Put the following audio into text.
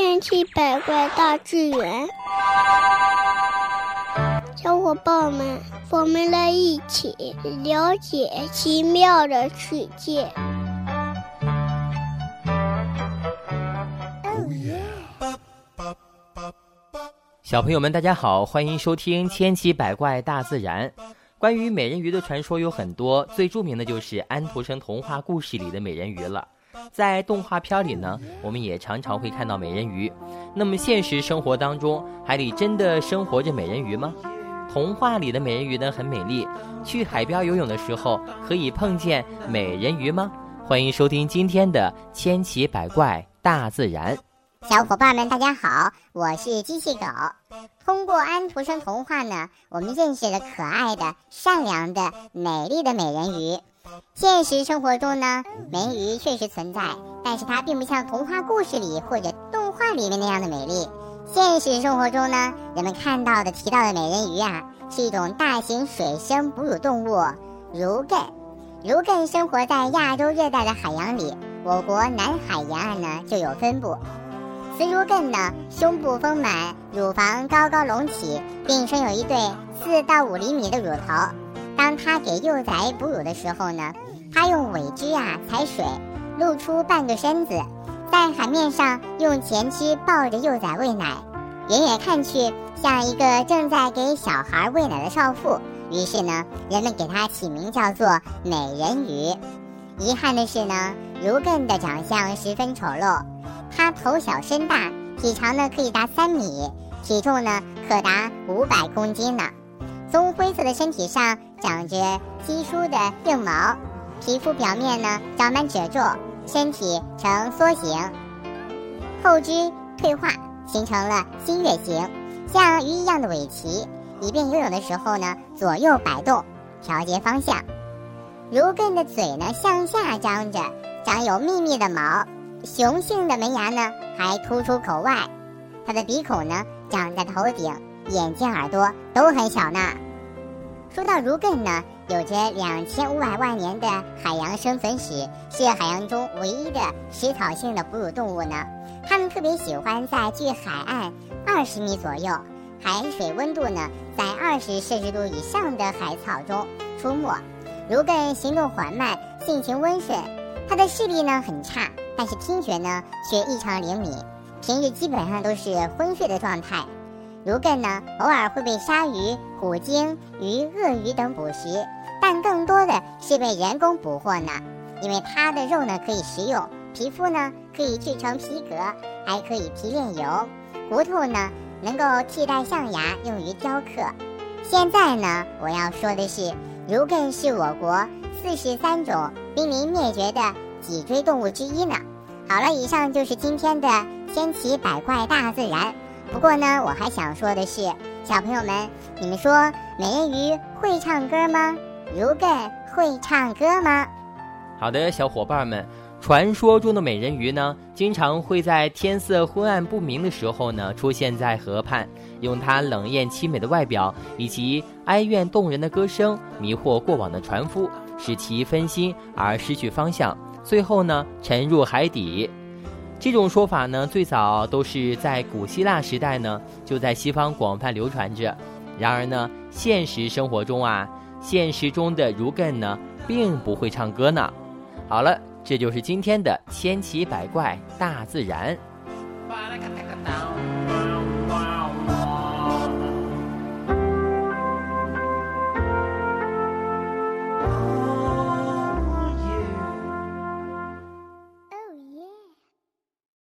千奇百怪大自然，小伙伴们，我们来一起了解奇妙的世界。小朋友们，大家好，欢迎收听《千奇百怪大自然》。关于美人鱼的传说有很多，最著名的就是安徒生童话故事里的美人鱼了。在动画片里呢，我们也常常会看到美人鱼。那么现实生活当中，海里真的生活着美人鱼吗？童话里的美人鱼呢很美丽，去海边游泳的时候可以碰见美人鱼吗？欢迎收听今天的《千奇百怪大自然》。小伙伴们，大家好，我是机器狗。通过安徒生童话呢，我们认识了可爱的、善良的、美丽的美人鱼。现实生活中呢，美人鱼确实存在，但是它并不像童话故事里或者动画里面那样的美丽。现实生活中呢，人们看到的、提到的美人鱼啊，是一种大型水生哺乳动物——如艮。如艮生活在亚洲热带的海洋里，我国南海沿岸呢就有分布。雌如艮呢，胸部丰满，乳房高高隆起，并生有一对四到五厘米的乳头。当它给幼崽哺乳的时候呢，它用尾肢啊踩水，露出半个身子，在海面上用前肢抱着幼崽喂奶，远远看去像一个正在给小孩喂奶的少妇。于是呢，人们给它起名叫做美人鱼。遗憾的是呢，如艮的长相十分丑陋。它头小身大，体长呢可以达三米，体重呢可达五百公斤呢。棕灰色的身体上长着稀疏的硬毛，皮肤表面呢长满褶皱，身体呈梭形，后肢退化形成了新月形，像鱼一样的尾鳍，以便游泳的时候呢左右摆动，调节方向。如艮的嘴呢向下张着，长有密密的毛。雄性的门牙呢还突出口外，它的鼻孔呢长在头顶，眼睛、耳朵都很小呢。说到如艮呢，有着两千五百万年的海洋生存史，是海洋中唯一的食草性的哺乳动物呢。它们特别喜欢在距海岸二十米左右、海水温度呢在二十摄氏度以上的海草中出没。如艮行动缓慢，性情温顺，它的视力呢很差。但是听觉呢却异常灵敏，平日基本上都是昏睡的状态。如艮呢偶尔会被鲨鱼、虎鲸、鱼、鳄鱼等捕食，但更多的是被人工捕获呢。因为它的肉呢可以食用，皮肤呢可以制成皮革，还可以提炼油，骨头呢能够替代象牙用于雕刻。现在呢我要说的是，如艮是我国四十三种濒临灭绝的脊椎动物之一呢。好了，以上就是今天的千奇百怪大自然。不过呢，我还想说的是，小朋友们，你们说美人鱼会唱歌吗？如艮会唱歌吗？好的，小伙伴们，传说中的美人鱼呢，经常会在天色昏暗不明的时候呢，出现在河畔，用它冷艳凄美的外表以及哀怨动人的歌声迷惑过往的船夫，使其分心而失去方向。最后呢，沉入海底。这种说法呢，最早都是在古希腊时代呢，就在西方广泛流传着。然而呢，现实生活中啊，现实中的如艮呢，并不会唱歌呢。好了，这就是今天的千奇百怪大自然。